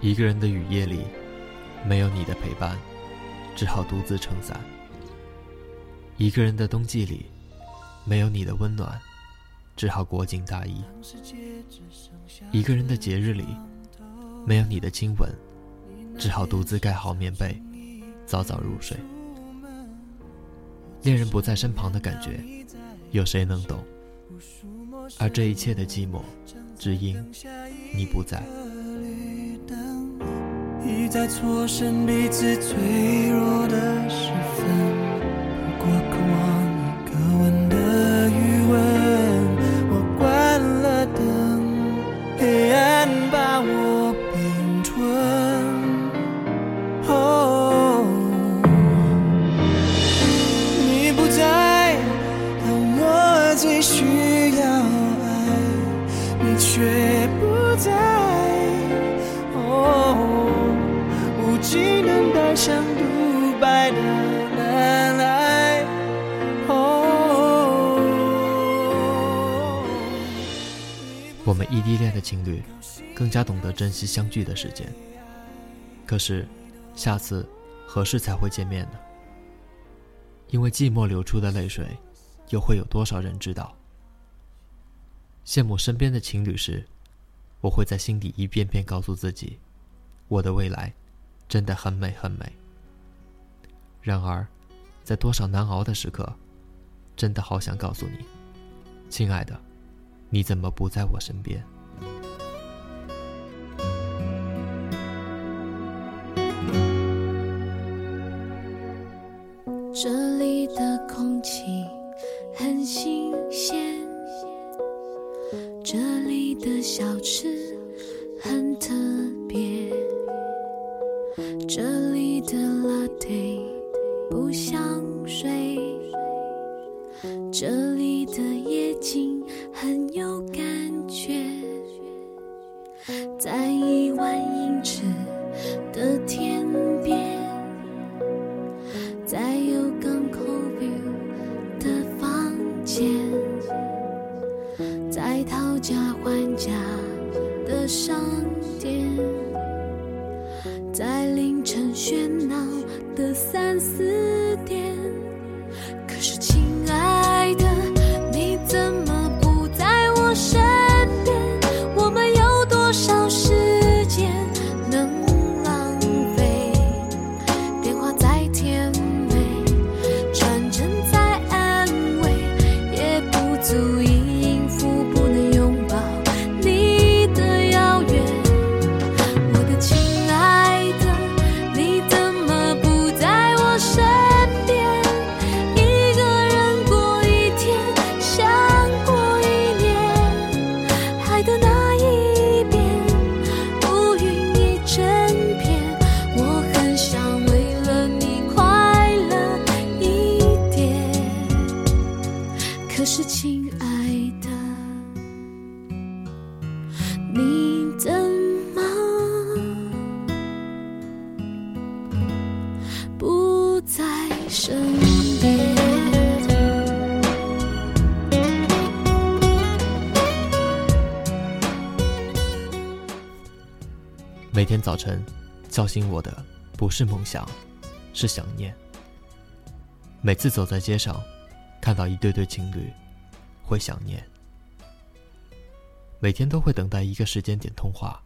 一个人的雨夜里，没有你的陪伴，只好独自撑伞；一个人的冬季里，没有你的温暖，只好裹紧大衣；一个人的节日里，没有你的亲吻，只好独自盖好棉被，早早入睡。恋人不在身旁的感觉，有谁能懂？而这一切的寂寞，只因你不在。在错身彼此脆弱的时分，我们异地恋的情侣更加懂得珍惜相聚的时间。可是，下次何时才会见面呢？因为寂寞流出的泪水，又会有多少人知道？羡慕身边的情侣时，我会在心底一遍遍告诉自己，我的未来。真的很美很美。然而，在多少难熬的时刻，真的好想告诉你，亲爱的，你怎么不在我身边？这里的空气很新鲜，这里的小吃很特别。这里的拉菲不像水，这里的夜景很有感觉，在一万英尺的天边，在有港口 view 的房间，在讨价还价的商店。每天早晨，叫醒我的不是梦想，是想念。每次走在街上，看到一对对情侣，会想念。每天都会等待一个时间点通话，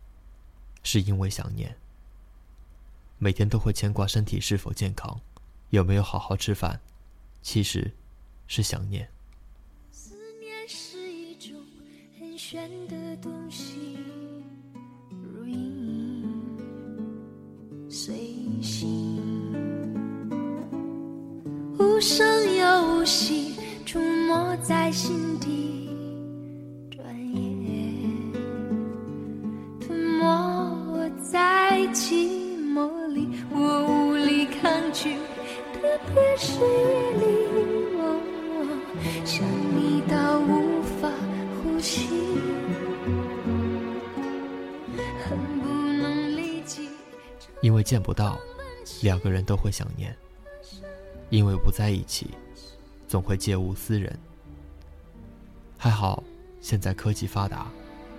是因为想念。每天都会牵挂身体是否健康，有没有好好吃饭，其实是想念。思念是一种很玄的东西。如影随形，无声又无息，出没在心底，想你到无法呼吸。因为见不到，两个人都会想念；因为不在一起，总会借物思人。还好，现在科技发达，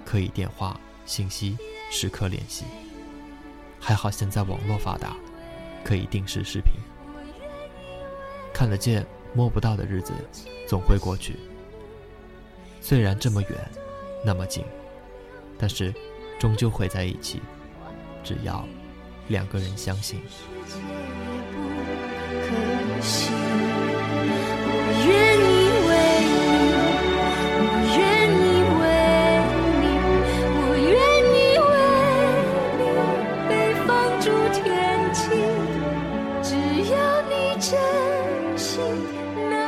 可以电话、信息时刻联系。还好现在网络发达，可以定时视频，看得见摸不到的日子总会过去。虽然这么远，那么近，但是终究会在一起，只要两个人相信。我愿意。watching.